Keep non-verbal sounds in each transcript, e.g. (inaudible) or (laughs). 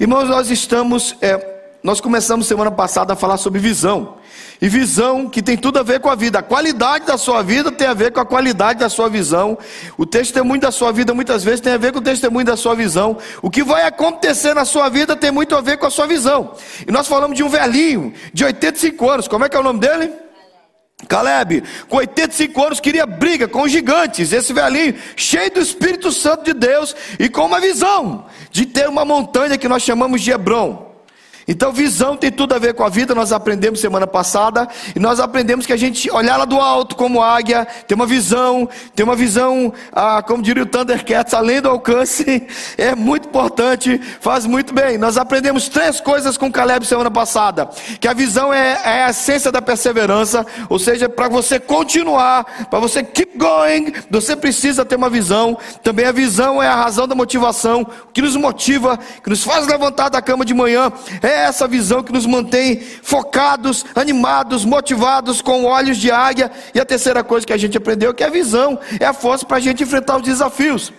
Irmãos, nós estamos, é, nós começamos semana passada a falar sobre visão. E visão que tem tudo a ver com a vida. A qualidade da sua vida tem a ver com a qualidade da sua visão. O testemunho da sua vida muitas vezes tem a ver com o testemunho da sua visão. O que vai acontecer na sua vida tem muito a ver com a sua visão. E nós falamos de um velhinho de 85 anos. Como é que é o nome dele? Caleb, com 85 anos, queria briga com gigantes. Esse velhinho, cheio do Espírito Santo de Deus e com uma visão de ter uma montanha que nós chamamos de Hebron. Então, visão tem tudo a ver com a vida, nós aprendemos semana passada, e nós aprendemos que a gente olhar lá do alto como águia, tem uma visão, tem uma visão, ah, como diria o Thundercats, além do alcance, (laughs) é muito importante, faz muito bem. Nós aprendemos três coisas com Caleb semana passada: que a visão é, é a essência da perseverança, ou seja, para você continuar, para você keep going, você precisa ter uma visão. Também a visão é a razão da motivação, o que nos motiva, que nos faz levantar da cama de manhã, é essa visão que nos mantém focados, animados, motivados, com olhos de águia. E a terceira coisa que a gente aprendeu que é a visão, é a força para a gente enfrentar os desafios.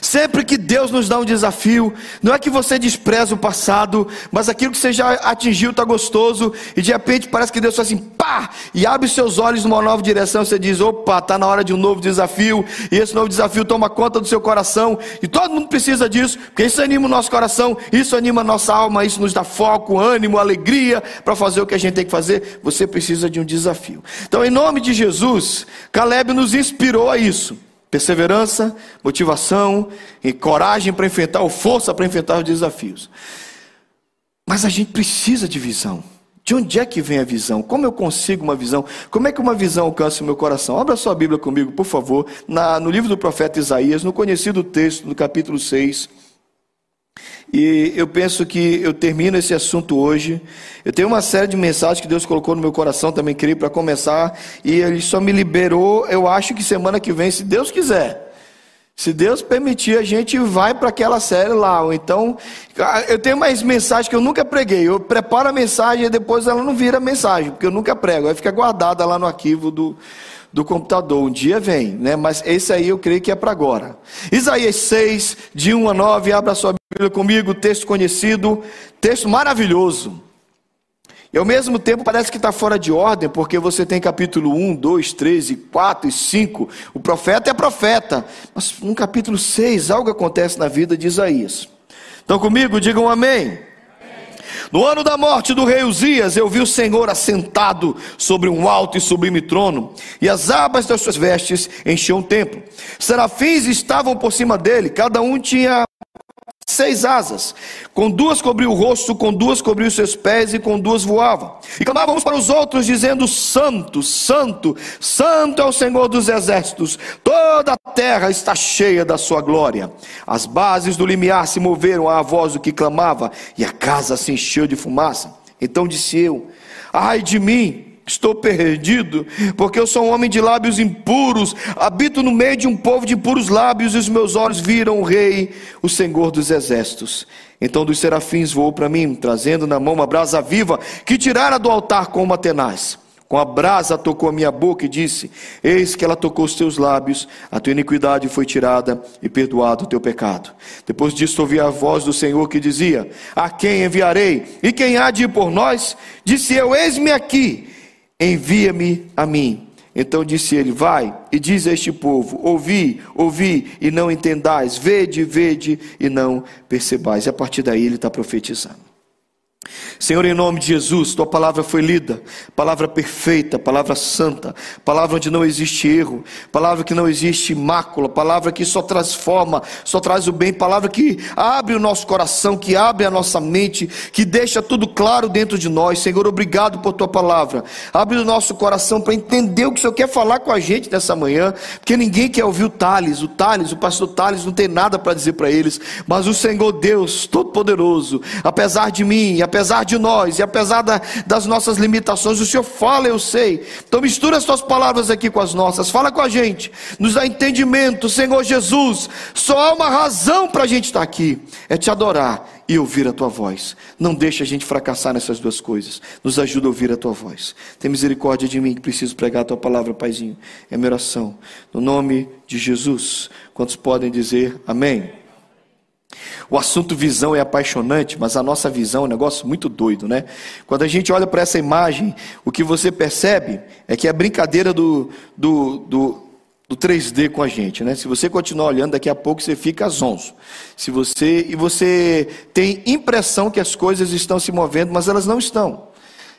Sempre que Deus nos dá um desafio, não é que você despreza o passado, mas aquilo que você já atingiu está gostoso, e de repente parece que Deus faz assim, pá, e abre seus olhos numa nova direção, você diz, opa, está na hora de um novo desafio, e esse novo desafio toma conta do seu coração, e todo mundo precisa disso, porque isso anima o nosso coração, isso anima a nossa alma, isso nos dá foco, ânimo, alegria para fazer o que a gente tem que fazer. Você precisa de um desafio. Então, em nome de Jesus, Caleb nos inspirou a isso. Perseverança, motivação e coragem para enfrentar, ou força para enfrentar os desafios. Mas a gente precisa de visão. De onde é que vem a visão? Como eu consigo uma visão? Como é que uma visão alcança o meu coração? Abra sua Bíblia comigo, por favor, na, no livro do profeta Isaías, no conhecido texto, no capítulo 6. E eu penso que eu termino esse assunto hoje. Eu tenho uma série de mensagens que Deus colocou no meu coração também, queria para começar. E Ele só me liberou, eu acho que semana que vem, se Deus quiser. Se Deus permitir, a gente vai para aquela série lá. Ou então, eu tenho mais mensagens que eu nunca preguei. Eu preparo a mensagem e depois ela não vira mensagem, porque eu nunca prego. Aí fica guardada lá no arquivo do, do computador. Um dia vem, né? Mas esse aí eu creio que é para agora. Isaías 6, de 1 a 9, abra sua Bíblia comigo, texto conhecido, texto maravilhoso. E ao mesmo tempo parece que está fora de ordem, porque você tem capítulo 1, 2, 3, 4 e 5. O profeta é profeta. Mas no capítulo 6, algo acontece na vida de Isaías. Então comigo, digam amém. No ano da morte do rei Uzias, eu vi o Senhor assentado sobre um alto e sublime trono, e as abas das suas vestes enchiam o templo. Serafins estavam por cima dele, cada um tinha seis asas. Com duas cobriu o rosto, com duas cobriu os seus pés e com duas voava. E clamavam uns para os outros, dizendo: Santo, Santo, Santo é o Senhor dos exércitos. Toda a terra está cheia da sua glória. As bases do limiar se moveram à voz do que clamava, e a casa se encheu de fumaça. Então disse eu: Ai de mim Estou perdido, porque eu sou um homem de lábios impuros, habito no meio de um povo de impuros lábios, e os meus olhos viram o Rei, o Senhor dos Exércitos. Então dos serafins voou para mim, trazendo na mão uma brasa viva, que tirara do altar com uma tenaz. Com a brasa tocou a minha boca e disse: Eis que ela tocou os teus lábios, a tua iniquidade foi tirada e perdoado o teu pecado. Depois disso ouvi a voz do Senhor que dizia: A quem enviarei? E quem há de ir por nós? Disse eu: Eis-me aqui envia-me a mim. Então disse ele: Vai e diz a este povo: Ouvi, ouvi e não entendais, vede, vede e não percebais. E a partir daí ele está profetizando. Senhor, em nome de Jesus, tua palavra foi lida, palavra perfeita, palavra santa, palavra onde não existe erro, palavra que não existe mácula, palavra que só transforma, só traz o bem, palavra que abre o nosso coração, que abre a nossa mente, que deixa tudo claro dentro de nós. Senhor, obrigado por tua palavra. Abre o nosso coração para entender o que o Senhor quer falar com a gente nessa manhã, porque ninguém quer ouvir o Tales, o Tales, o pastor Tales não tem nada para dizer para eles, mas o Senhor Deus Todo-Poderoso, apesar de mim, apesar de de nós, e apesar da, das nossas limitações, o Senhor fala, eu sei. Então mistura as tuas palavras aqui com as nossas, fala com a gente, nos dá entendimento, Senhor Jesus. Só há uma razão para a gente estar aqui: é te adorar e ouvir a tua voz. Não deixe a gente fracassar nessas duas coisas. Nos ajuda a ouvir a tua voz. Tem misericórdia de mim que preciso pregar a tua palavra, Paizinho. É minha oração. No nome de Jesus. Quantos podem dizer amém? O assunto visão é apaixonante, mas a nossa visão é um negócio muito doido, né? Quando a gente olha para essa imagem, o que você percebe é que é a brincadeira do, do, do, do 3D com a gente, né? Se você continuar olhando, daqui a pouco você fica zonzo. Se você e você tem impressão que as coisas estão se movendo, mas elas não estão.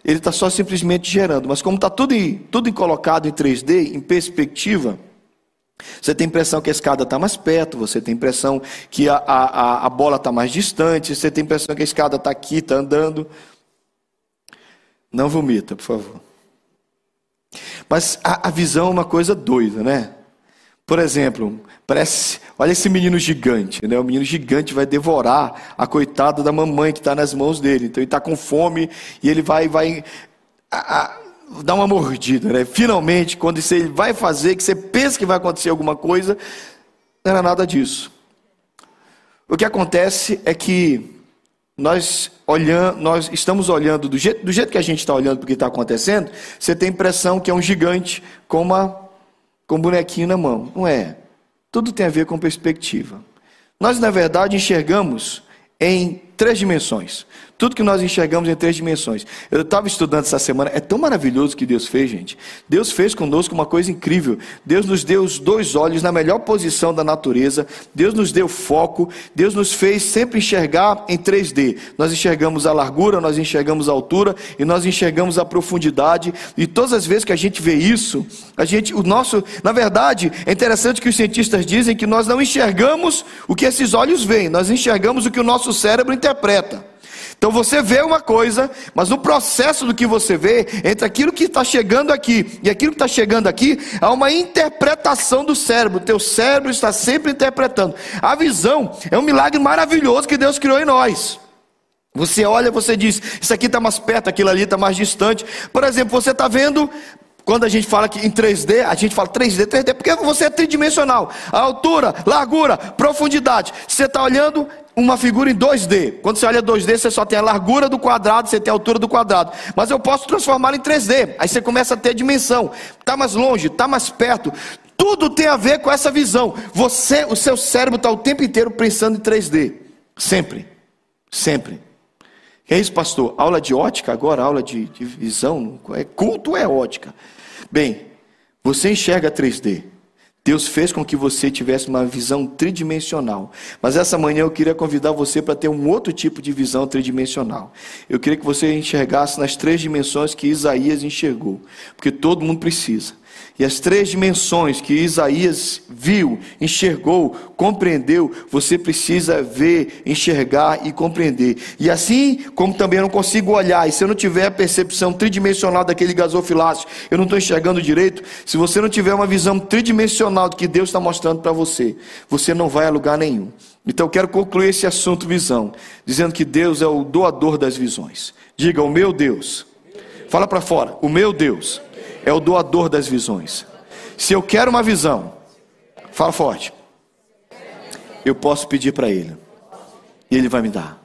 Ele está só simplesmente gerando. Mas como está tudo, tudo colocado em 3D, em perspectiva, você tem impressão que a escada está mais perto, você tem impressão que a, a, a bola está mais distante, você tem impressão que a escada está aqui, está andando. Não vomita, por favor. Mas a, a visão é uma coisa doida, né? Por exemplo, parece, olha esse menino gigante, né? O menino gigante vai devorar a coitada da mamãe que está nas mãos dele. Então ele está com fome e ele vai, vai a, a, dar uma mordida, né? Finalmente, quando você vai fazer, que você pensa que vai acontecer alguma coisa, não era nada disso. O que acontece é que nós olhando, nós estamos olhando do jeito, do jeito que a gente está olhando para o que está acontecendo, você tem a impressão que é um gigante com uma com um bonequinho na mão. Não é. Tudo tem a ver com perspectiva. Nós, na verdade, enxergamos em três dimensões. Tudo que nós enxergamos em três dimensões. Eu estava estudando essa semana, é tão maravilhoso que Deus fez, gente. Deus fez conosco uma coisa incrível. Deus nos deu os dois olhos na melhor posição da natureza. Deus nos deu foco. Deus nos fez sempre enxergar em 3D. Nós enxergamos a largura, nós enxergamos a altura e nós enxergamos a profundidade. E todas as vezes que a gente vê isso, a gente, o nosso, na verdade, é interessante que os cientistas dizem que nós não enxergamos o que esses olhos veem, nós enxergamos o que o nosso cérebro interpreta. Então você vê uma coisa, mas no processo do que você vê, entre aquilo que está chegando aqui e aquilo que está chegando aqui, há uma interpretação do cérebro. O teu cérebro está sempre interpretando. A visão é um milagre maravilhoso que Deus criou em nós. Você olha, você diz, isso aqui está mais perto, aquilo ali está mais distante. Por exemplo, você está vendo quando a gente fala que em 3D, a gente fala 3D, 3D, porque você é tridimensional. A altura, largura, profundidade. Você está olhando uma figura em 2D. Quando você olha 2D, você só tem a largura do quadrado, você tem a altura do quadrado. Mas eu posso transformar em 3D. Aí você começa a ter dimensão. Está mais longe, está mais perto. Tudo tem a ver com essa visão. Você, o seu cérebro está o tempo inteiro pensando em 3D. Sempre. Sempre. É isso, pastor? Aula de ótica agora? Aula de, de visão? É culto é ótica? Bem, você enxerga 3D. Deus fez com que você tivesse uma visão tridimensional. Mas essa manhã eu queria convidar você para ter um outro tipo de visão tridimensional. Eu queria que você enxergasse nas três dimensões que Isaías enxergou. Porque todo mundo precisa. E as três dimensões que Isaías viu, enxergou, compreendeu, você precisa ver, enxergar e compreender. E assim como também eu não consigo olhar, e se eu não tiver a percepção tridimensional daquele gasofilácio, eu não estou enxergando direito, se você não tiver uma visão tridimensional do que Deus está mostrando para você, você não vai a lugar nenhum. Então eu quero concluir esse assunto visão, dizendo que Deus é o doador das visões. Diga, o meu Deus. Fala para fora, o meu Deus é o doador das visões. Se eu quero uma visão, fala forte. Eu posso pedir para Ele, e Ele vai me dar.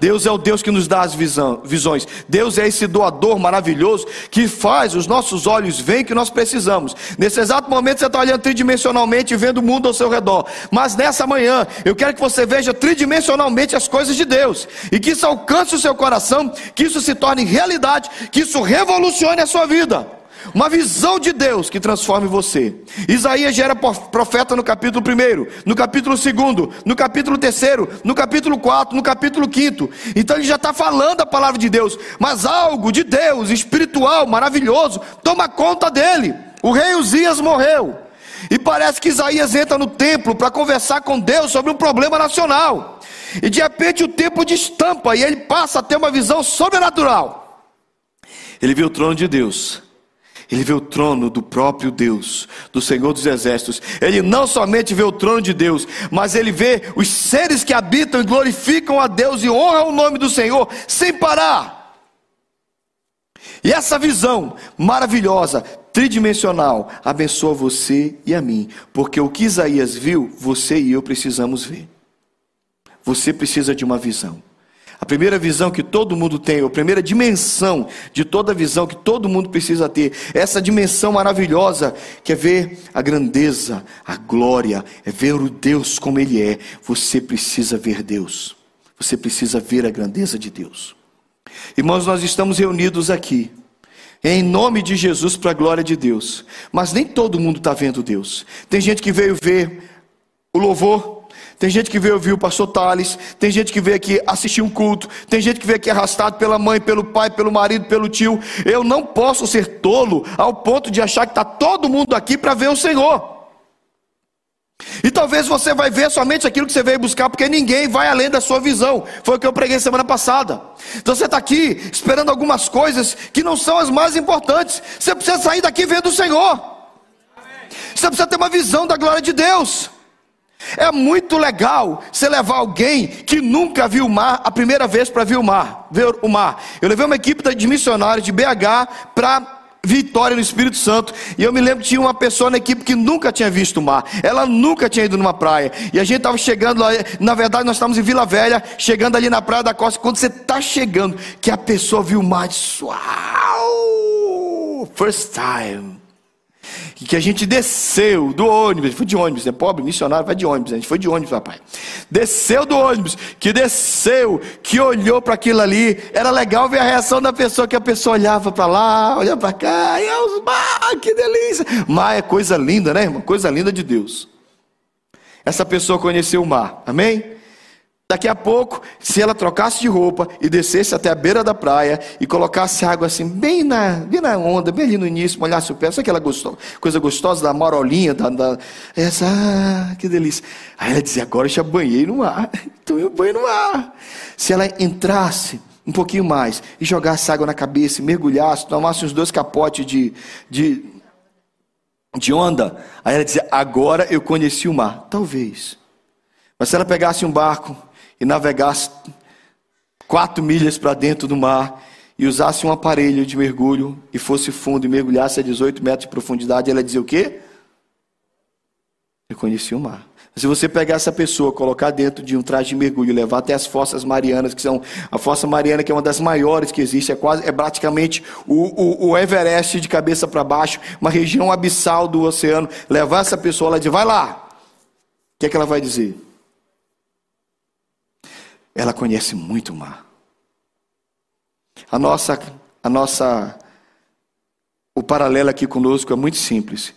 Deus é o Deus que nos dá as visão, visões. Deus é esse doador maravilhoso que faz os nossos olhos verem que nós precisamos. Nesse exato momento você está olhando tridimensionalmente e vendo o mundo ao seu redor. Mas nessa manhã eu quero que você veja tridimensionalmente as coisas de Deus e que isso alcance o seu coração, que isso se torne realidade, que isso revolucione a sua vida. Uma visão de Deus que transforme você. Isaías já era profeta no capítulo 1, no capítulo 2, no capítulo 3, no capítulo 4, no capítulo 5. Então ele já está falando a palavra de Deus. Mas algo de Deus, espiritual, maravilhoso, toma conta dele. O rei Uzias morreu. E parece que Isaías entra no templo para conversar com Deus sobre um problema nacional. E de repente o tempo destampa e ele passa a ter uma visão sobrenatural. Ele viu o trono de Deus ele vê o trono do próprio Deus, do Senhor dos Exércitos. Ele não somente vê o trono de Deus, mas ele vê os seres que habitam e glorificam a Deus e honram o nome do Senhor sem parar. E essa visão maravilhosa, tridimensional, abençoa você e a mim, porque o que Isaías viu, você e eu precisamos ver. Você precisa de uma visão. Primeira visão que todo mundo tem, a primeira dimensão de toda visão que todo mundo precisa ter, essa dimensão maravilhosa que é ver a grandeza, a glória, é ver o Deus como Ele é. Você precisa ver Deus, você precisa ver a grandeza de Deus. Irmãos, nós estamos reunidos aqui. Em nome de Jesus, para a glória de Deus. Mas nem todo mundo está vendo Deus. Tem gente que veio ver o louvor, tem gente que veio ouvir o pastor Tales, tem gente que veio aqui assistir um culto, tem gente que veio aqui arrastado pela mãe, pelo pai, pelo marido, pelo tio. Eu não posso ser tolo ao ponto de achar que está todo mundo aqui para ver o Senhor. E talvez você vai ver somente aquilo que você veio buscar, porque ninguém vai além da sua visão. Foi o que eu preguei semana passada. Então você está aqui esperando algumas coisas que não são as mais importantes. Você precisa sair daqui vendo o Senhor. Você precisa ter uma visão da glória de Deus. É muito legal você levar alguém que nunca viu o mar a primeira vez para ver o mar, ver o mar. Eu levei uma equipe de missionários de BH para Vitória no Espírito Santo. E eu me lembro que tinha uma pessoa na equipe que nunca tinha visto o mar. Ela nunca tinha ido numa praia. E a gente estava chegando lá. Na verdade, nós estávamos em Vila Velha, chegando ali na Praia da Costa. Quando você está chegando, que a pessoa viu o mar, disse: Uau! First time que a gente desceu do ônibus, foi de ônibus, é pobre, missionário, vai de ônibus, a gente foi de ônibus, papai. Desceu do ônibus, que desceu, que olhou para aquilo ali, era legal ver a reação da pessoa, que a pessoa olhava para lá, olhava para cá, e é os mar, que delícia. Mar é coisa linda, né, irmão? Coisa linda de Deus. Essa pessoa conheceu o mar, amém? Daqui a pouco, se ela trocasse de roupa e descesse até a beira da praia e colocasse água assim, bem na, bem na onda, bem ali no início, molhasse o pé, sabe aquela gostosa, coisa gostosa da marolinha, da, da, essa, ah, que delícia. Aí ela dizia, agora eu já banhei no mar, (laughs) então eu banho no mar. Se ela entrasse um pouquinho mais e jogasse água na cabeça, mergulhasse, tomasse uns dois capotes de, de, de onda, aí ela dizia, agora eu conheci o mar. Talvez. Mas se ela pegasse um barco e navegasse quatro milhas para dentro do mar e usasse um aparelho de mergulho e fosse fundo e mergulhasse a 18 metros de profundidade, ela dizia o quê? Eu o mar. Se você pegar essa pessoa, colocar dentro de um traje de mergulho, levar até as fossas marianas, que são a fossa mariana, que é uma das maiores que existe, é quase, é praticamente o, o, o Everest de cabeça para baixo, uma região abissal do oceano, levar essa pessoa, ela diz, vai lá. O que é que ela vai dizer? Ela conhece muito o mar. A nossa, a nossa, o paralelo aqui conosco é muito simples.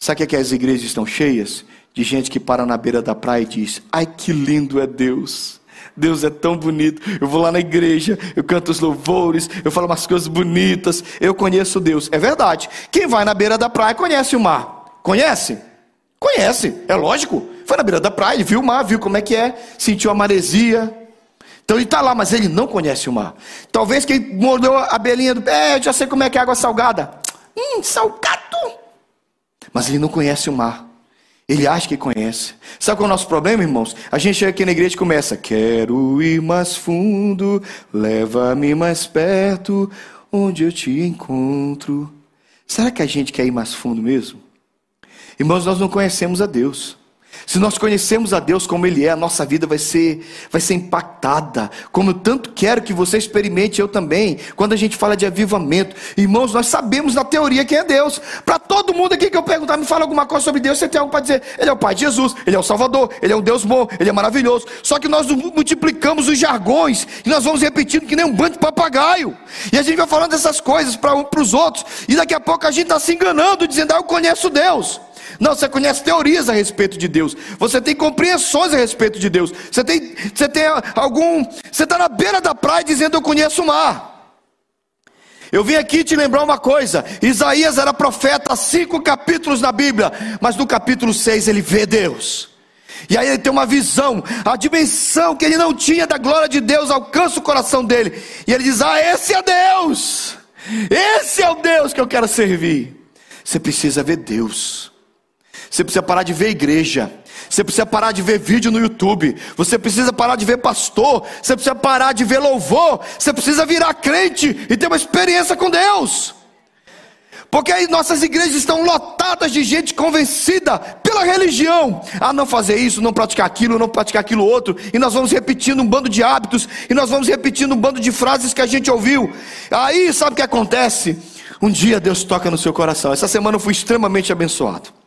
Sabe o que, é que as igrejas estão cheias? De gente que para na beira da praia e diz: Ai, que lindo é Deus. Deus é tão bonito. Eu vou lá na igreja, eu canto os louvores, eu falo umas coisas bonitas. Eu conheço Deus. É verdade. Quem vai na beira da praia conhece o mar. Conhece? Conhece, é lógico. Foi na beira da praia, viu o mar, viu como é que é, sentiu a maresia, então ele está lá, mas ele não conhece o mar. Talvez quem mordeu a belinha do pé, eu já sei como é que é água salgada. Hum, salgado. Mas ele não conhece o mar. Ele acha que conhece. Sabe qual é o nosso problema, irmãos? A gente chega aqui na igreja e começa: Quero ir mais fundo, leva-me mais perto, onde eu te encontro. Será que a gente quer ir mais fundo mesmo? Irmãos, nós não conhecemos a Deus. Se nós conhecemos a Deus como Ele é, a nossa vida vai ser, vai ser impactada. Como tanto quero que você experimente, eu também. Quando a gente fala de avivamento, irmãos, nós sabemos na teoria quem é Deus. Para todo mundo aqui que eu perguntar, me fala alguma coisa sobre Deus, você tem algo para dizer. Ele é o Pai de Jesus, Ele é o Salvador, Ele é um Deus bom, Ele é maravilhoso. Só que nós multiplicamos os jargões e nós vamos repetindo que nem um bando de papagaio. E a gente vai falando essas coisas para um, os outros. E daqui a pouco a gente está se enganando, dizendo, ah, eu conheço Deus. Não, você conhece teorias a respeito de Deus. Você tem compreensões a respeito de Deus. Você tem, você tem algum. Você está na beira da praia dizendo eu conheço o mar. Eu vim aqui te lembrar uma coisa: Isaías era profeta há cinco capítulos na Bíblia, mas no capítulo 6 ele vê Deus. E aí ele tem uma visão, a dimensão que ele não tinha da glória de Deus alcança o coração dele. E ele diz: Ah, esse é Deus, esse é o Deus que eu quero servir. Você precisa ver Deus. Você precisa parar de ver igreja. Você precisa parar de ver vídeo no YouTube. Você precisa parar de ver pastor. Você precisa parar de ver louvor. Você precisa virar crente e ter uma experiência com Deus. Porque aí nossas igrejas estão lotadas de gente convencida pela religião a não fazer isso, não praticar aquilo, não praticar aquilo outro, e nós vamos repetindo um bando de hábitos, e nós vamos repetindo um bando de frases que a gente ouviu. Aí sabe o que acontece? Um dia Deus toca no seu coração. Essa semana eu fui extremamente abençoado.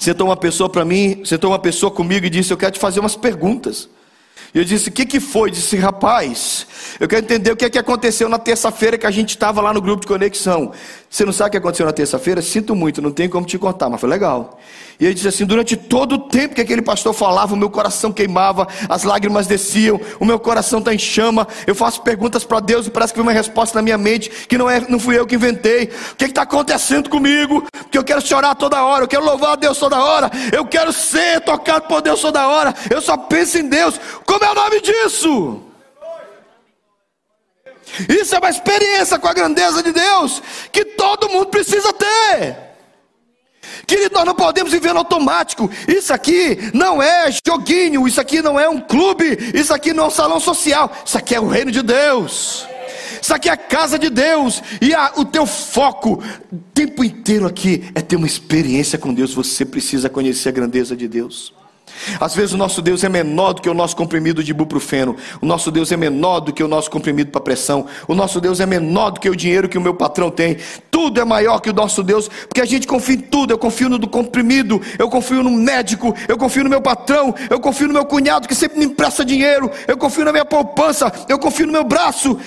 Sentou uma pessoa para mim, sentou uma pessoa comigo e disse: Eu quero te fazer umas perguntas. E eu disse: O que, que foi? Disse: Rapaz, eu quero entender o que, é que aconteceu na terça-feira que a gente estava lá no grupo de conexão. Você não sabe o que aconteceu na terça-feira? Sinto muito, não tem como te contar, mas foi legal. E ele disse assim: Durante todo o tempo que aquele pastor falava, o meu coração queimava, as lágrimas desciam, o meu coração está em chama. Eu faço perguntas para Deus e parece que vem uma resposta na minha mente que não, é, não fui eu que inventei. O que está acontecendo comigo? Que eu quero chorar toda hora, eu quero louvar a Deus toda hora, eu quero ser tocado por Deus toda hora. Eu só penso em Deus. Como é o nome disso? Isso é uma experiência com a grandeza de Deus que todo mundo precisa ter. Querido, nós não podemos viver no automático. Isso aqui não é joguinho, isso aqui não é um clube, isso aqui não é um salão social, isso aqui é o reino de Deus. Isso aqui é a casa de Deus, e a, o teu foco o tempo inteiro aqui é ter uma experiência com Deus. Você precisa conhecer a grandeza de Deus. Às vezes o nosso Deus é menor do que o nosso comprimido de ibuprofeno. O nosso Deus é menor do que o nosso comprimido para pressão. O nosso Deus é menor do que o dinheiro que o meu patrão tem. Tudo é maior que o nosso Deus, porque a gente confia em tudo. Eu confio no do comprimido, eu confio no médico, eu confio no meu patrão, eu confio no meu cunhado que sempre me empresta dinheiro, eu confio na minha poupança, eu confio no meu braço.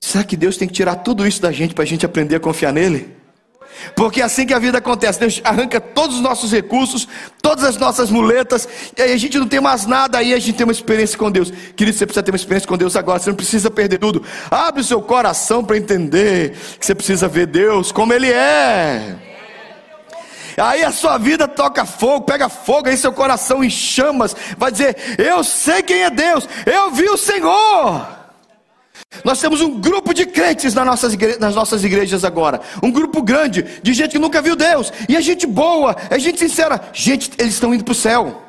Será que Deus tem que tirar tudo isso da gente para a gente aprender a confiar nele? Porque é assim que a vida acontece, Deus arranca todos os nossos recursos, todas as nossas muletas, e aí a gente não tem mais nada, aí a gente tem uma experiência com Deus. Querido, você precisa ter uma experiência com Deus agora, você não precisa perder tudo. Abre o seu coração para entender que você precisa ver Deus como Ele é. Aí a sua vida toca fogo, pega fogo, aí seu coração em chamas, vai dizer: Eu sei quem é Deus, eu vi o Senhor. Nós temos um grupo de crentes nas nossas, igre... nas nossas igrejas agora. Um grupo grande de gente que nunca viu Deus. E é gente boa, é gente sincera. Gente, eles estão indo para o céu.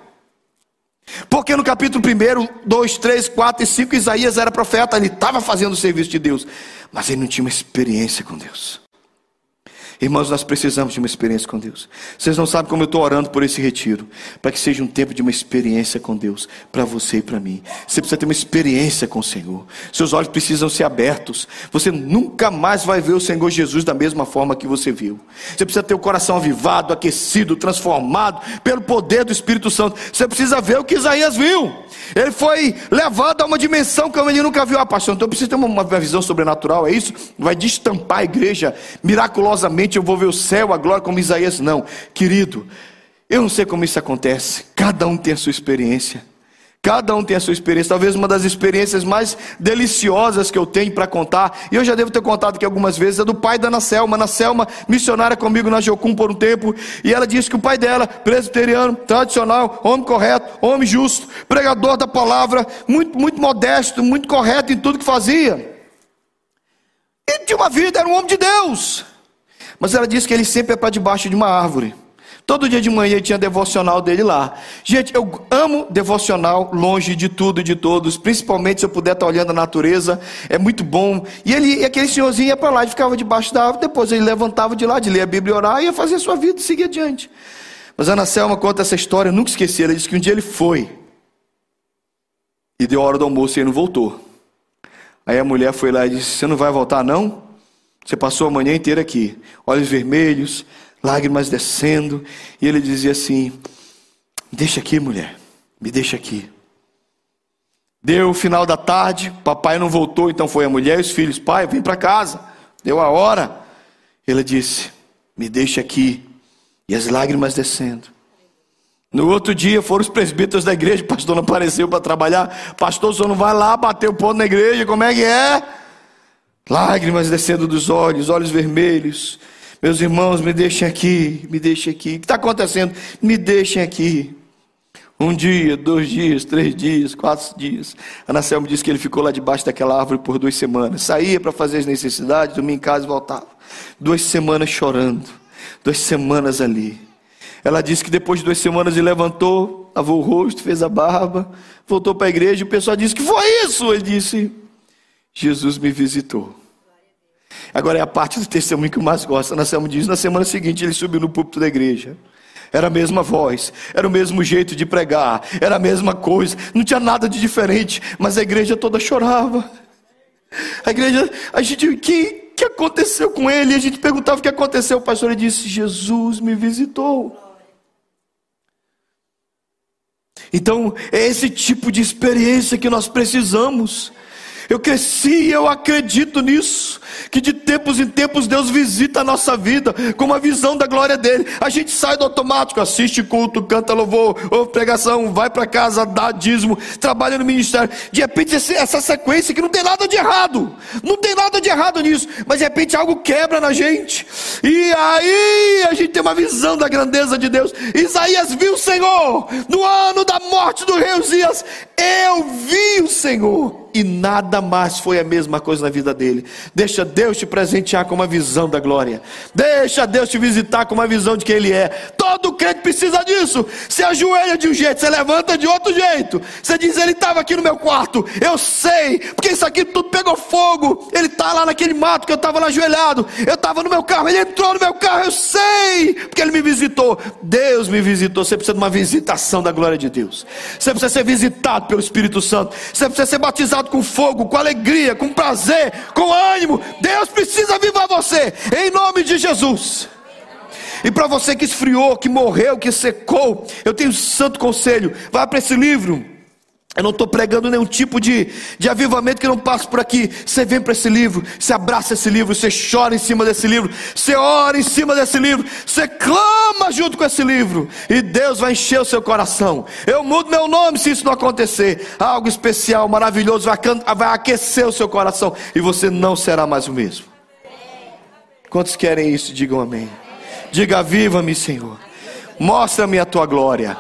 Porque no capítulo 1, 2, 3, 4 e 5, Isaías era profeta, ele estava fazendo o serviço de Deus, mas ele não tinha uma experiência com Deus. Irmãos, nós precisamos de uma experiência com Deus. Vocês não sabem como eu estou orando por esse retiro, para que seja um tempo de uma experiência com Deus, para você e para mim. Você precisa ter uma experiência com o Senhor. Seus olhos precisam ser abertos. Você nunca mais vai ver o Senhor Jesus da mesma forma que você viu. Você precisa ter o coração avivado, aquecido, transformado pelo poder do Espírito Santo. Você precisa ver o que Isaías viu. Ele foi levado a uma dimensão que ele nunca viu. Ah, pastor, então precisa ter uma, uma visão sobrenatural, é isso? Vai destampar a igreja miraculosamente. Eu vou ver o céu, a glória, como Isaías. Não, querido, eu não sei como isso acontece. Cada um tem a sua experiência. Cada um tem a sua experiência, talvez uma das experiências mais deliciosas que eu tenho para contar, e eu já devo ter contado aqui algumas vezes, é do pai da Ana Selma. Ana Selma, missionária comigo na Geocum por um tempo, e ela disse que o pai dela, presbiteriano, tradicional, homem correto, homem justo, pregador da palavra, muito, muito modesto, muito correto em tudo que fazia. E tinha uma vida, era um homem de Deus. Mas ela disse que ele sempre é para debaixo de uma árvore. Todo dia de manhã tinha devocional dele lá. Gente, eu amo devocional longe de tudo e de todos, principalmente se eu puder estar olhando a natureza, é muito bom. E ele, aquele senhorzinho ia para lá e ficava debaixo da árvore, depois ele levantava de lá, de ler a Bíblia e orar, ia fazer a sua vida e seguir adiante. Mas Ana Selma conta essa história, nunca esqueci. Ela disse que um dia ele foi, e deu a hora do almoço e ele não voltou. Aí a mulher foi lá e disse: Você não vai voltar, não? Você passou a manhã inteira aqui, olhos vermelhos, lágrimas descendo, e ele dizia assim: Deixa aqui, mulher, me deixa aqui. Deu o final da tarde, papai não voltou, então foi a mulher e os filhos: Pai, vem para casa. Deu a hora. Ele disse: Me deixa aqui. E as lágrimas descendo. No outro dia foram os presbíteros da igreja, o pastor não apareceu para trabalhar. Pastor, o senhor não vai lá bater o ponto na igreja, como é que é? Lágrimas descendo dos olhos, olhos vermelhos. Meus irmãos, me deixem aqui, me deixem aqui. O que está acontecendo? Me deixem aqui. Um dia, dois dias, três dias, quatro dias. Ana Selma disse que ele ficou lá debaixo daquela árvore por duas semanas. Saía para fazer as necessidades, dormia em casa e voltava. Duas semanas chorando. Duas semanas ali. Ela disse que depois de duas semanas ele levantou, lavou o rosto, fez a barba, voltou para a igreja e o pessoal disse: Que foi isso? Ele disse: Jesus me visitou. Agora é a parte do testemunho que eu mais gosto. Na semana, diz, na semana seguinte ele subiu no púlpito da igreja. Era a mesma voz, era o mesmo jeito de pregar, era a mesma coisa, não tinha nada de diferente, mas a igreja toda chorava. A igreja, a gente, o que, que aconteceu com ele? A gente perguntava o que aconteceu. O pastor disse: Jesus me visitou. Então, é esse tipo de experiência que nós precisamos. Eu cresci, eu acredito nisso que de tempos em tempos Deus visita a nossa vida com uma visão da glória dele. A gente sai do automático, assiste culto, canta louvor, ouve pregação, vai para casa, dá dízimo, trabalha no ministério. De repente, essa sequência que não tem nada de errado, não tem nada de errado nisso, mas de repente algo quebra na gente, e aí a gente tem uma visão da grandeza de Deus. Isaías viu o Senhor no ano da morte do rei Uzias, eu vi o Senhor e nada mais foi a mesma coisa na vida dele. Deixa Deus te presentear com uma visão da glória. Deixa Deus te visitar com uma visão de quem Ele é. Todo crente precisa disso. Você ajoelha de um jeito, você levanta de outro jeito. Você diz: Ele estava aqui no meu quarto. Eu sei, porque isso aqui tudo pegou fogo. Ele está lá naquele mato que eu estava lá ajoelhado. Eu estava no meu carro, ele entrou no meu carro. Eu sei, porque Ele me visitou. Deus me visitou. Você precisa de uma visitação da glória de Deus. Você precisa ser visitado pelo Espírito Santo. Você precisa ser batizado com fogo, com alegria, com prazer, com ânimo. Deus precisa avivar você, em nome de Jesus. E para você que esfriou, que morreu, que secou, eu tenho um santo conselho: vá para esse livro. Eu não estou pregando nenhum tipo de, de avivamento que não passe por aqui. Você vem para esse livro, você abraça esse livro, você chora em cima desse livro, você ora em cima desse livro, você clama junto com esse livro, e Deus vai encher o seu coração. Eu mudo meu nome se isso não acontecer. Algo especial, maravilhoso, vai, vai aquecer o seu coração, e você não será mais o mesmo. Quantos querem isso? Digam amém. Diga: Viva-me, Senhor. Mostra-me a tua glória.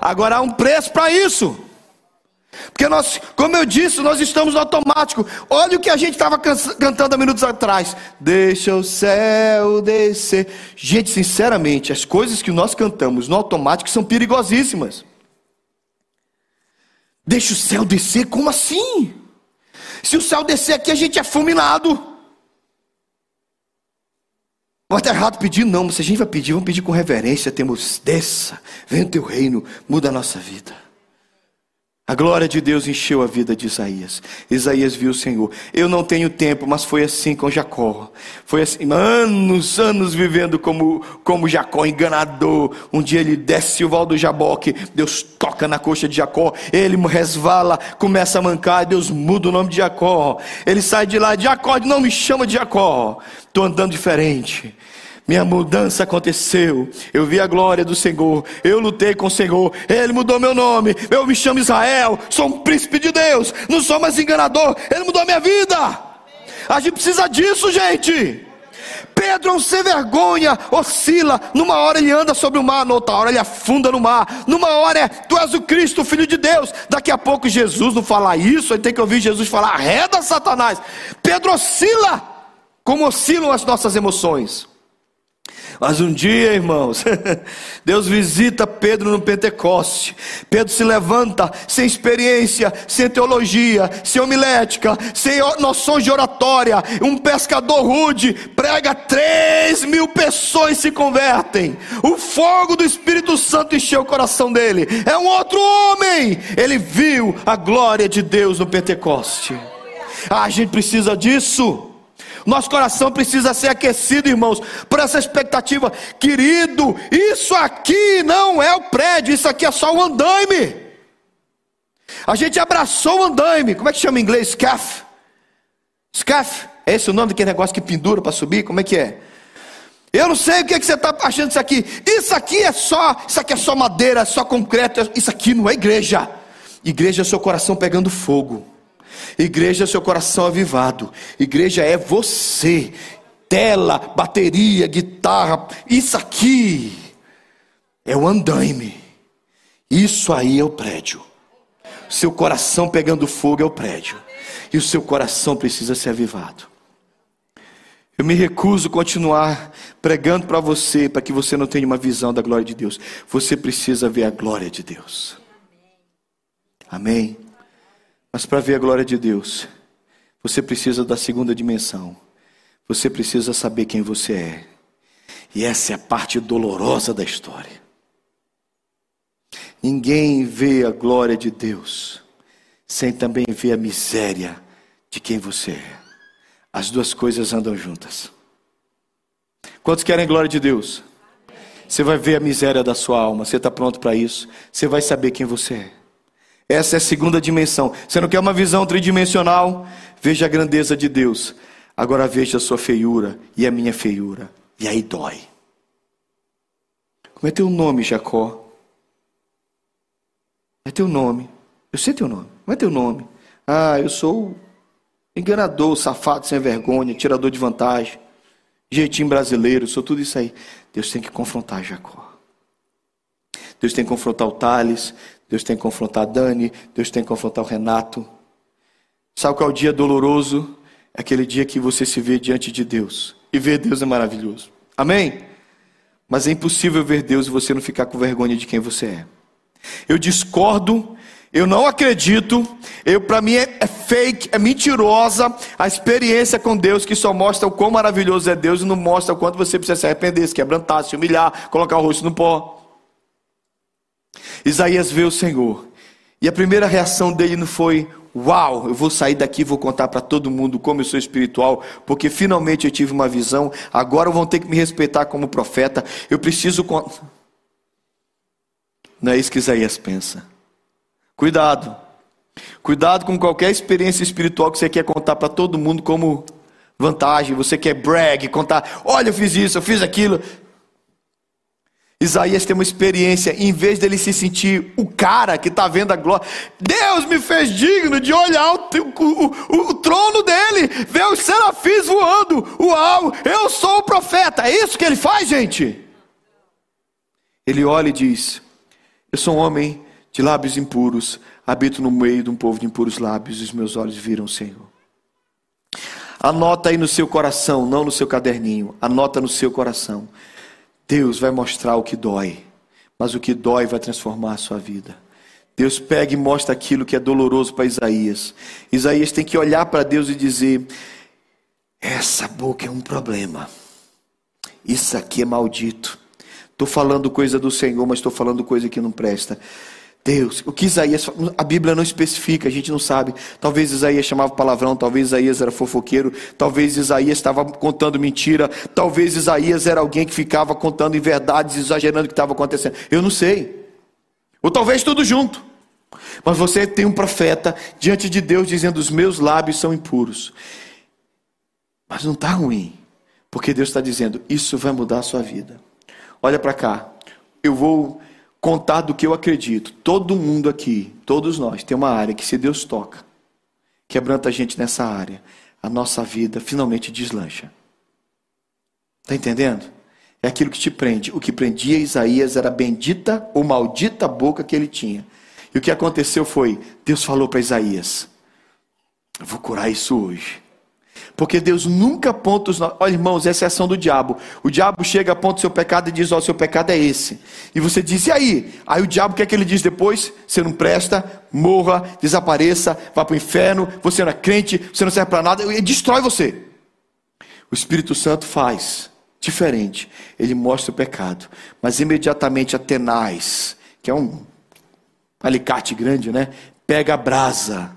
Agora há um preço para isso. Porque nós, como eu disse, nós estamos no automático. Olha o que a gente estava cantando há minutos atrás. Deixa o céu descer. Gente, sinceramente, as coisas que nós cantamos no automático são perigosíssimas. Deixa o céu descer? Como assim? Se o céu descer aqui, a gente é fulminado. Não está errado pedir, não, mas se a gente vai pedir, vamos pedir com reverência. Temos, desça, vem o teu reino, muda a nossa vida. A glória de Deus encheu a vida de Isaías. Isaías viu o Senhor. Eu não tenho tempo, mas foi assim com Jacó. Foi assim, anos, anos vivendo como, como Jacó, enganador. Um dia ele desce o val do Jaboque, Deus toca na coxa de Jacó, ele resvala, começa a mancar, Deus muda o nome de Jacó. Ele sai de lá, Jacó, não me chama de Jacó, estou andando diferente. Minha mudança aconteceu. Eu vi a glória do Senhor. Eu lutei com o Senhor. Ele mudou meu nome. Eu me chamo Israel. Sou um príncipe de Deus. Não sou mais enganador. Ele mudou a minha vida. A gente precisa disso, gente. Pedro sem vergonha, oscila. Numa hora ele anda sobre o mar, noutra hora ele afunda no mar. Numa hora é, tu és o Cristo, o Filho de Deus. Daqui a pouco Jesus não falar isso, ele tem que ouvir Jesus falar, arreda Satanás. Pedro oscila, como oscilam as nossas emoções. Mas um dia, irmãos, (laughs) Deus visita Pedro no Pentecoste. Pedro se levanta sem experiência, sem teologia, sem homilética, sem noções de oratória. Um pescador rude prega, três mil pessoas se convertem. O fogo do Espírito Santo encheu o coração dele. É um outro homem. Ele viu a glória de Deus no Pentecoste. Ah, a gente precisa disso. Nosso coração precisa ser aquecido, irmãos, por essa expectativa. Querido, isso aqui não é o prédio, isso aqui é só o andaime. A gente abraçou o andaime. Como é que chama em inglês? Scaff. Scaff. É esse o nome daquele negócio que pendura para subir? Como é que é? Eu não sei o que, é que você está achando disso aqui. Isso aqui é só, isso aqui é só madeira, é só concreto. Isso aqui não é igreja. Igreja é seu coração pegando fogo. Igreja é seu coração avivado. Igreja é você. Tela, bateria, guitarra. Isso aqui é o andaime. Isso aí é o prédio. Seu coração pegando fogo é o prédio. E o seu coração precisa ser avivado. Eu me recuso a continuar pregando para você, para que você não tenha uma visão da glória de Deus. Você precisa ver a glória de Deus. Amém. Mas para ver a glória de Deus, você precisa da segunda dimensão. Você precisa saber quem você é. E essa é a parte dolorosa da história. Ninguém vê a glória de Deus sem também ver a miséria de quem você é. As duas coisas andam juntas. Quantos querem glória de Deus? Você vai ver a miséria da sua alma. Você está pronto para isso? Você vai saber quem você é. Essa é a segunda dimensão. Você não quer uma visão tridimensional? Veja a grandeza de Deus. Agora veja a sua feiura e a minha feiura. E aí dói. Como é teu nome, Jacó? É teu nome. Eu sei teu nome. Como é teu nome? Ah, eu sou enganador, safado, sem vergonha, tirador de vantagem, jeitinho brasileiro, sou tudo isso aí. Deus tem que confrontar Jacó. Deus tem que confrontar o Thales, Deus tem que confrontar a Dani, Deus tem que confrontar o Renato. Sabe qual é o dia doloroso? É aquele dia que você se vê diante de Deus. E ver Deus é maravilhoso. Amém? Mas é impossível ver Deus e você não ficar com vergonha de quem você é. Eu discordo, eu não acredito, eu para mim é, é, fake, é mentirosa a experiência com Deus que só mostra o quão maravilhoso é Deus e não mostra o quanto você precisa se arrepender, se quebrantar, se humilhar, colocar o rosto no pó. Isaías vê o Senhor. E a primeira reação dele não foi: Uau, eu vou sair daqui vou contar para todo mundo como eu sou espiritual, porque finalmente eu tive uma visão, agora vão ter que me respeitar como profeta. Eu preciso. Não é isso que Isaías pensa. Cuidado. Cuidado com qualquer experiência espiritual que você quer contar para todo mundo como vantagem, você quer brag, contar, olha, eu fiz isso, eu fiz aquilo. Isaías tem uma experiência, em vez dele se sentir o cara que está vendo a glória, Deus me fez digno de olhar o, o, o, o, trono dele, ver os serafins voando, uau, eu sou o profeta, é isso que ele faz, gente? Ele olha e diz: Eu sou um homem de lábios impuros, habito no meio de um povo de impuros lábios, e os meus olhos viram o Senhor. Anota aí no seu coração, não no seu caderninho, anota no seu coração. Deus vai mostrar o que dói, mas o que dói vai transformar a sua vida. Deus pega e mostra aquilo que é doloroso para Isaías. Isaías tem que olhar para Deus e dizer: essa boca é um problema. Isso aqui é maldito. Estou falando coisa do Senhor, mas estou falando coisa que não presta. Deus, o que Isaías, a Bíblia não especifica, a gente não sabe. Talvez Isaías chamava palavrão, talvez Isaías era fofoqueiro, talvez Isaías estava contando mentira, talvez Isaías era alguém que ficava contando em verdades, exagerando o que estava acontecendo. Eu não sei. Ou talvez tudo junto. Mas você tem um profeta diante de Deus dizendo: Os meus lábios são impuros. Mas não está ruim, porque Deus está dizendo: Isso vai mudar a sua vida. Olha para cá, eu vou contar do que eu acredito. Todo mundo aqui, todos nós, tem uma área que se Deus toca, quebranta a gente nessa área, a nossa vida finalmente deslancha. Está entendendo? É aquilo que te prende. O que prendia Isaías era a bendita ou maldita boca que ele tinha. E o que aconteceu foi: Deus falou para Isaías: Eu vou curar isso hoje. Porque Deus nunca aponta os. Olha, irmãos, essa é a ação do diabo. O diabo chega, aponta o seu pecado e diz: Ó, oh, seu pecado é esse. E você diz: E aí? Aí o diabo, o que é que ele diz depois? Você não presta, morra, desapareça, vá para o inferno, você não é crente, você não serve para nada, ele destrói você. O Espírito Santo faz diferente. Ele mostra o pecado. Mas imediatamente a tenaz, que é um alicate grande, né? Pega a brasa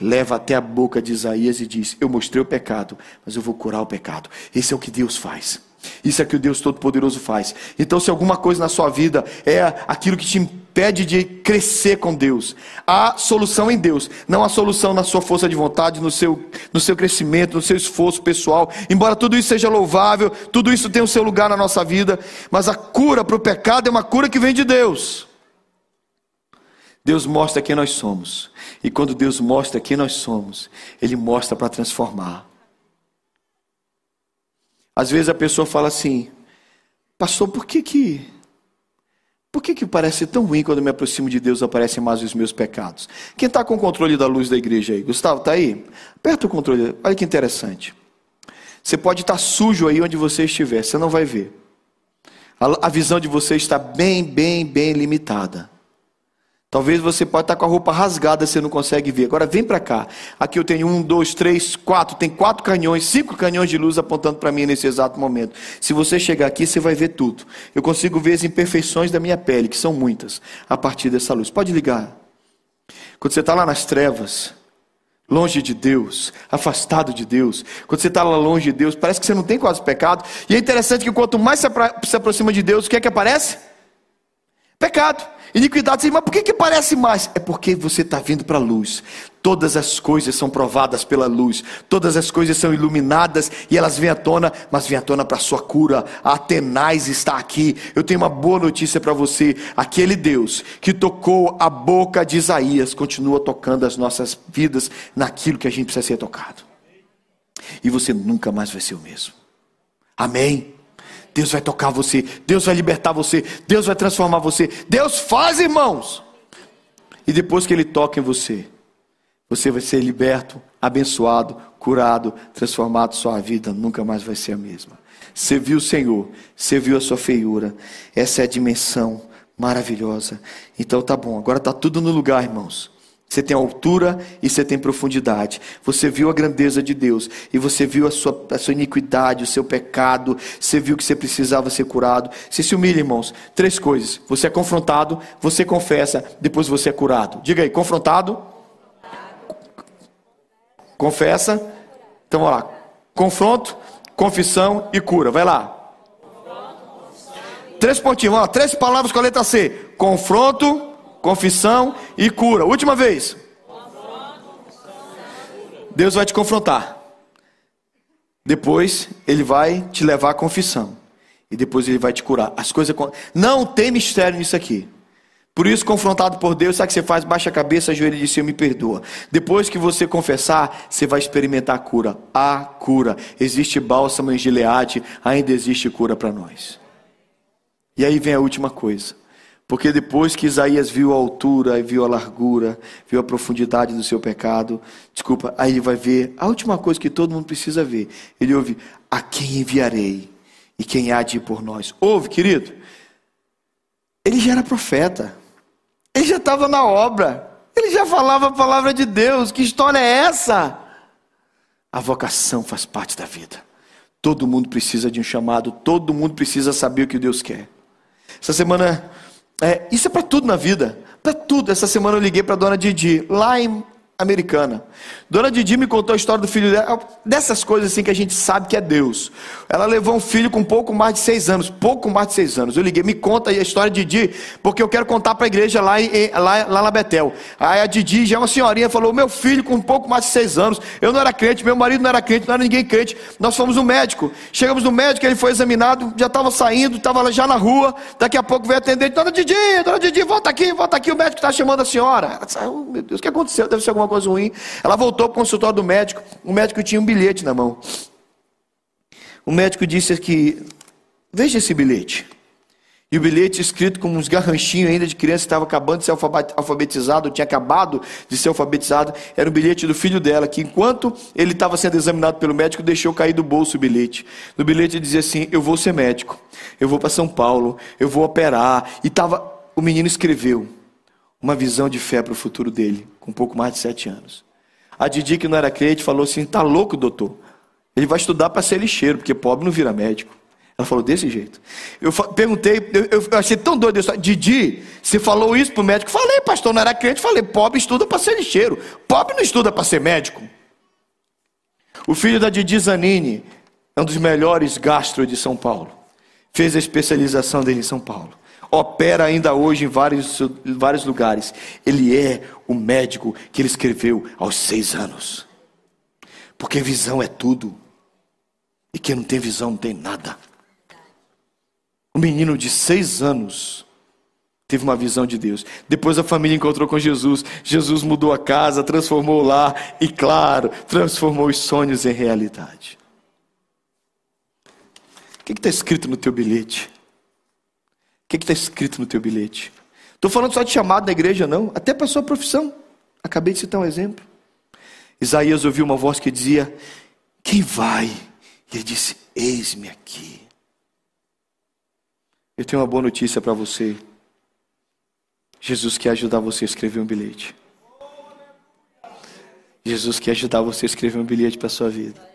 leva até a boca de Isaías e diz: Eu mostrei o pecado, mas eu vou curar o pecado. Esse é o que Deus faz. Isso é o que o Deus Todo-Poderoso faz. Então, se alguma coisa na sua vida é aquilo que te impede de crescer com Deus, há solução em Deus, não há solução na sua força de vontade, no seu, no seu crescimento, no seu esforço pessoal. Embora tudo isso seja louvável, tudo isso tenha o seu lugar na nossa vida, mas a cura para o pecado é uma cura que vem de Deus. Deus mostra quem nós somos. E quando Deus mostra quem nós somos, Ele mostra para transformar. Às vezes a pessoa fala assim, pastor, por que que, por que que parece tão ruim quando me aproximo de Deus aparecem mais os meus pecados? Quem está com o controle da luz da igreja aí? Gustavo, está aí? Aperta o controle, olha que interessante. Você pode estar tá sujo aí onde você estiver, você não vai ver. A, a visão de você está bem, bem, bem limitada. Talvez você pode estar com a roupa rasgada, você não consegue ver. Agora vem para cá. Aqui eu tenho um, dois, três, quatro. Tem quatro canhões, cinco canhões de luz apontando para mim nesse exato momento. Se você chegar aqui, você vai ver tudo. Eu consigo ver as imperfeições da minha pele, que são muitas, a partir dessa luz. Pode ligar. Quando você está lá nas trevas, longe de Deus, afastado de Deus, quando você está lá longe de Deus, parece que você não tem quase pecado. E é interessante que quanto mais se aproxima de Deus, o que é que aparece? Pecado. Iniquidade, mas por que, que parece mais? É porque você está vindo para a luz. Todas as coisas são provadas pela luz, todas as coisas são iluminadas e elas vêm à tona, mas vêm à tona para a sua cura. A Atenais está aqui. Eu tenho uma boa notícia para você: aquele Deus que tocou a boca de Isaías continua tocando as nossas vidas naquilo que a gente precisa ser tocado. E você nunca mais vai ser o mesmo. Amém? Deus vai tocar você, Deus vai libertar você, Deus vai transformar você. Deus faz, irmãos. E depois que Ele toca em você, você vai ser liberto, abençoado, curado, transformado. Sua vida nunca mais vai ser a mesma. Você viu o Senhor, você viu a sua feiura. Essa é a dimensão maravilhosa. Então tá bom, agora tá tudo no lugar, irmãos. Você tem altura e você tem profundidade. Você viu a grandeza de Deus e você viu a sua, a sua iniquidade, o seu pecado. Você viu que você precisava ser curado. Você se humilha, irmãos. Três coisas: você é confrontado, você confessa, depois você é curado. Diga aí: confrontado, confessa. Então, vamos lá: confronto, confissão e cura. Vai lá. Três pontinhos, vamos lá. Três palavras com a letra C: confronto confissão e cura. Última vez. Deus vai te confrontar. Depois ele vai te levar à confissão. E depois ele vai te curar. As coisas não tem mistério nisso aqui. Por isso, confrontado por Deus, sabe o que você faz? Baixa a cabeça, ajoelha e diz: Senhor, me perdoa. Depois que você confessar, você vai experimentar a cura. A cura. Existe bálsamo em Gileade, ainda existe cura para nós. E aí vem a última coisa. Porque depois que Isaías viu a altura, viu a largura, viu a profundidade do seu pecado, desculpa, aí ele vai ver a última coisa que todo mundo precisa ver. Ele ouve: A quem enviarei? E quem há de ir por nós? Ouve, querido. Ele já era profeta. Ele já estava na obra. Ele já falava a palavra de Deus. Que história é essa? A vocação faz parte da vida. Todo mundo precisa de um chamado, todo mundo precisa saber o que Deus quer. Essa semana é, isso é para tudo na vida. Para tudo. Essa semana eu liguei para a dona Didi, lá em americana. Dona Didi me contou a história do filho dela, dessas coisas assim que a gente sabe que é Deus. Ela levou um filho com pouco mais de seis anos, pouco mais de seis anos. Eu liguei, me conta aí a história de Didi, porque eu quero contar para a igreja lá, em, lá, lá na Betel. Aí a Didi já é uma senhorinha, falou: meu filho com pouco mais de seis anos, eu não era crente, meu marido não era crente, não era ninguém crente. Nós fomos no médico. Chegamos no médico, ele foi examinado, já estava saindo, estava já na rua. Daqui a pouco veio atender, Dona Didi, Dona Didi, volta aqui, volta aqui, o médico está chamando a senhora. Disse, oh, meu Deus, o que aconteceu? Deve ser alguma coisa ruim. Ela voltou para o consultório do médico, o médico tinha um bilhete na mão. O médico disse que, veja esse bilhete. E o bilhete escrito com uns garranchinhos ainda de criança, estava acabando de ser alfabetizado, tinha acabado de ser alfabetizado. Era o bilhete do filho dela, que enquanto ele estava sendo examinado pelo médico, deixou cair do bolso o bilhete. No bilhete dizia assim: Eu vou ser médico, eu vou para São Paulo, eu vou operar. E tava, o menino escreveu uma visão de fé para o futuro dele, com pouco mais de sete anos. A Didi, que não era crente, falou assim: tá louco, doutor? Ele vai estudar para ser lixeiro, porque pobre não vira médico. Ela falou desse jeito. Eu perguntei, eu, eu achei tão doido isso. Didi, você falou isso para o médico? Falei, pastor, não era crente. Falei, pobre estuda para ser lixeiro. Pobre não estuda para ser médico. O filho da Didi Zanini é um dos melhores gastros de São Paulo. Fez a especialização dele em São Paulo opera ainda hoje em vários, vários lugares. Ele é o médico que ele escreveu aos seis anos. Porque visão é tudo. E quem não tem visão não tem nada. Um menino de seis anos teve uma visão de Deus. Depois a família encontrou com Jesus. Jesus mudou a casa, transformou lá e, claro, transformou os sonhos em realidade. O que está escrito no teu bilhete? que está escrito no teu bilhete? Estou falando só de chamado da igreja, não. Até para a sua profissão. Acabei de citar um exemplo. Isaías ouviu uma voz que dizia: Quem vai? E ele disse: Eis-me aqui. Eu tenho uma boa notícia para você. Jesus quer ajudar você a escrever um bilhete. Jesus quer ajudar você a escrever um bilhete para a sua vida.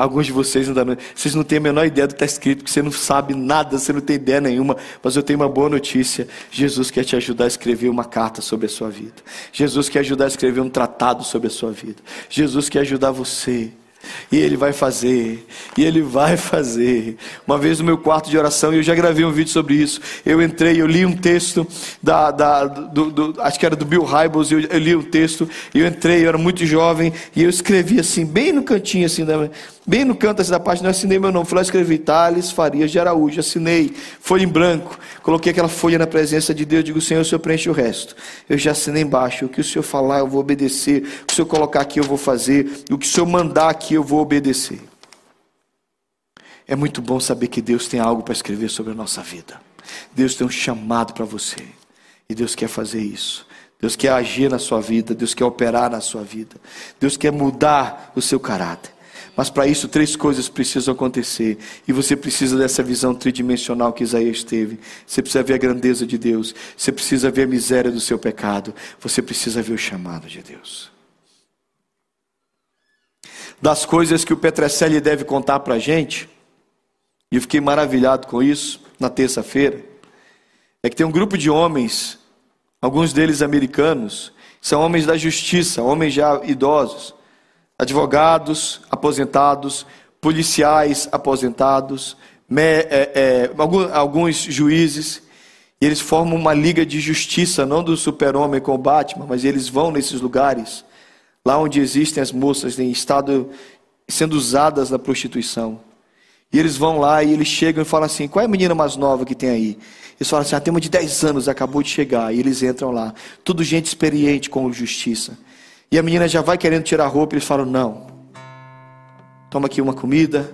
Alguns de vocês ainda não, vocês não têm a menor ideia do que está escrito, porque você não sabe nada, você não tem ideia nenhuma. Mas eu tenho uma boa notícia: Jesus quer te ajudar a escrever uma carta sobre a sua vida. Jesus quer ajudar a escrever um tratado sobre a sua vida. Jesus quer ajudar você e Ele vai fazer, e Ele vai fazer. Uma vez no meu quarto de oração, eu já gravei um vídeo sobre isso. Eu entrei, eu li um texto, da, da do, do, acho que era do Bill Hybels, eu, eu, li um texto, eu entrei, eu era muito jovem, e eu escrevi assim, bem no cantinho, assim, da, bem no canto assim, da página, eu assinei meu nome. Fui lá escrevi Thales Farias de Araújo, assinei, folha em branco, coloquei aquela folha na presença de Deus, digo, Senhor, o Senhor preenche o resto. Eu já assinei embaixo, o que o Senhor falar, eu vou obedecer, o que o Senhor colocar aqui, eu vou fazer, o que o Senhor mandar aqui, eu vou obedecer. É muito bom saber que Deus tem algo para escrever sobre a nossa vida. Deus tem um chamado para você. E Deus quer fazer isso. Deus quer agir na sua vida, Deus quer operar na sua vida. Deus quer mudar o seu caráter. Mas para isso, três coisas precisam acontecer. E você precisa dessa visão tridimensional que Isaías teve. Você precisa ver a grandeza de Deus. Você precisa ver a miséria do seu pecado. Você precisa ver o chamado de Deus das coisas que o Petrecelli deve contar para a gente, e eu fiquei maravilhado com isso na terça-feira, é que tem um grupo de homens, alguns deles americanos, são homens da justiça, homens já idosos, advogados aposentados, policiais aposentados, me, é, é, alguns, alguns juízes, e eles formam uma liga de justiça, não do super-homem com o Batman, mas eles vão nesses lugares lá onde existem as moças em estado sendo usadas na prostituição. E eles vão lá e eles chegam e falam assim: qual é a menina mais nova que tem aí? Eles falam assim: ah, tem uma de 10 anos, acabou de chegar. E eles entram lá, tudo gente experiente com justiça. E a menina já vai querendo tirar a roupa e eles falam: não. Toma aqui uma comida,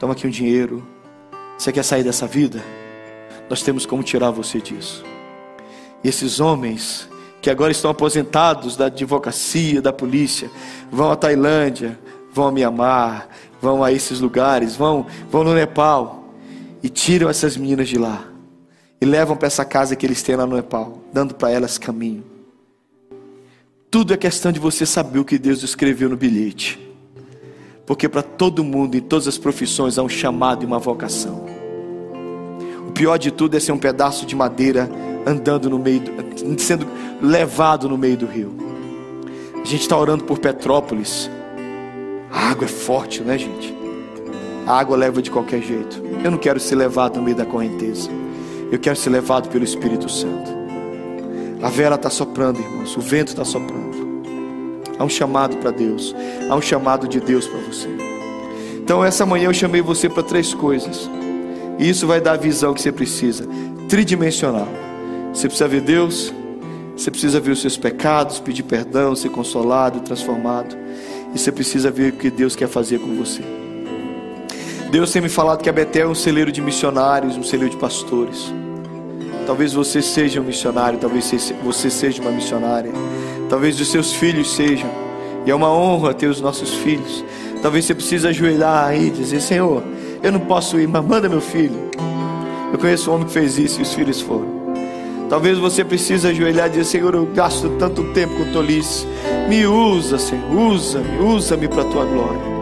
toma aqui um dinheiro. Você quer sair dessa vida? Nós temos como tirar você disso. E esses homens que agora estão aposentados da advocacia, da polícia, vão à Tailândia, vão a Mianmar, vão a esses lugares, vão, vão no Nepal e tiram essas meninas de lá e levam para essa casa que eles têm lá no Nepal, dando para elas caminho. Tudo é questão de você saber o que Deus escreveu no bilhete. Porque para todo mundo, em todas as profissões, há um chamado e uma vocação. O pior de tudo é ser um pedaço de madeira andando no meio, do, sendo levado no meio do rio. A gente está orando por Petrópolis. A água é forte, né, gente? A água leva de qualquer jeito. Eu não quero ser levado no meio da correnteza. Eu quero ser levado pelo Espírito Santo. A vela está soprando, irmãos. O vento está soprando. Há um chamado para Deus. Há um chamado de Deus para você. Então, essa manhã eu chamei você para três coisas. E isso vai dar a visão que você precisa tridimensional. Você precisa ver Deus, você precisa ver os seus pecados, pedir perdão, ser consolado, transformado. E você precisa ver o que Deus quer fazer com você. Deus tem me falado que a Betel é um celeiro de missionários, um celeiro de pastores. Talvez você seja um missionário, talvez você seja uma missionária. Talvez os seus filhos sejam. E é uma honra ter os nossos filhos. Talvez você precise ajoelhar aí e dizer: Senhor, eu não posso ir, mas manda meu filho. Eu conheço um homem que fez isso e os filhos foram. Talvez você precise ajoelhar e dizer: Senhor, eu gasto tanto tempo com tolice. Me usa, Senhor, usa-me, usa-me para a tua glória.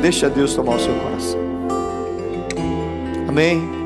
Deixa Deus tomar o seu coração. Amém.